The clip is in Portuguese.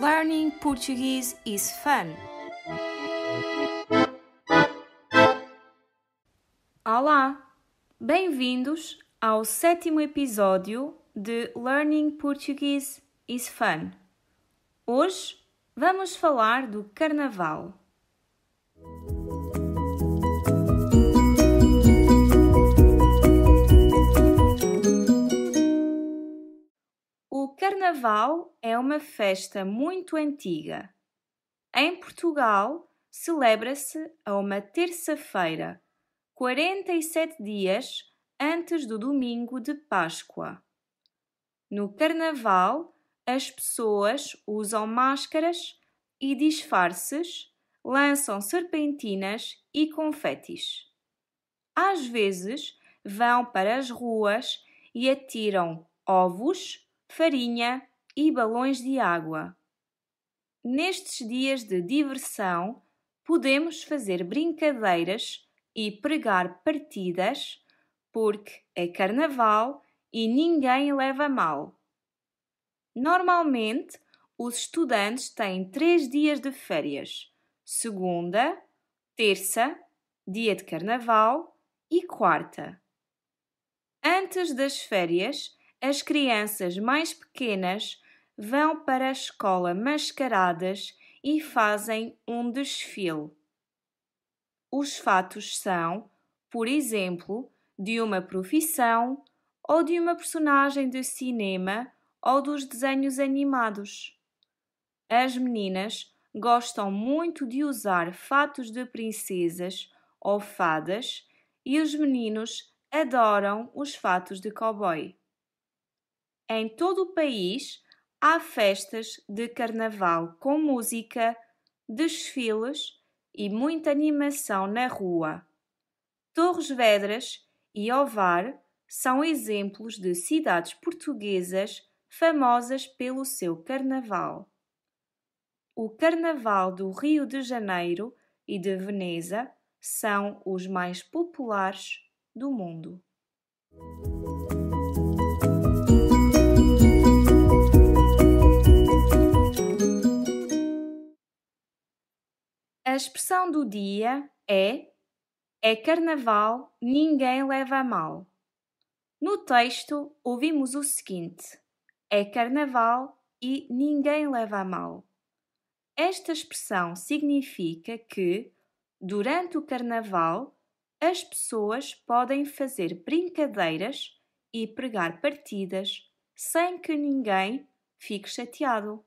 Learning Portuguese is fun. Olá! Bem-vindos ao sétimo episódio de Learning Portuguese is Fun. Hoje vamos falar do Carnaval. Carnaval é uma festa muito antiga. Em Portugal, celebra-se a uma terça-feira, 47 dias antes do domingo de Páscoa. No Carnaval, as pessoas usam máscaras e disfarces, lançam serpentinas e confetes. Às vezes, vão para as ruas e atiram ovos, farinha e balões de água. Nestes dias de diversão, podemos fazer brincadeiras e pregar partidas, porque é carnaval e ninguém leva mal. Normalmente, os estudantes têm três dias de férias: segunda, terça, dia de carnaval e quarta. Antes das férias, as crianças mais pequenas vão para a escola mascaradas e fazem um desfile. Os fatos são, por exemplo, de uma profissão ou de uma personagem de cinema ou dos desenhos animados. As meninas gostam muito de usar fatos de princesas ou fadas e os meninos adoram os fatos de cowboy. Em todo o país há festas de carnaval com música, desfiles e muita animação na rua. Torres Vedras e Ovar são exemplos de cidades portuguesas famosas pelo seu carnaval. O Carnaval do Rio de Janeiro e de Veneza são os mais populares do mundo. A expressão do dia é é carnaval, ninguém leva a mal. No texto, ouvimos o seguinte: é carnaval e ninguém leva a mal. Esta expressão significa que, durante o carnaval, as pessoas podem fazer brincadeiras e pregar partidas sem que ninguém fique chateado.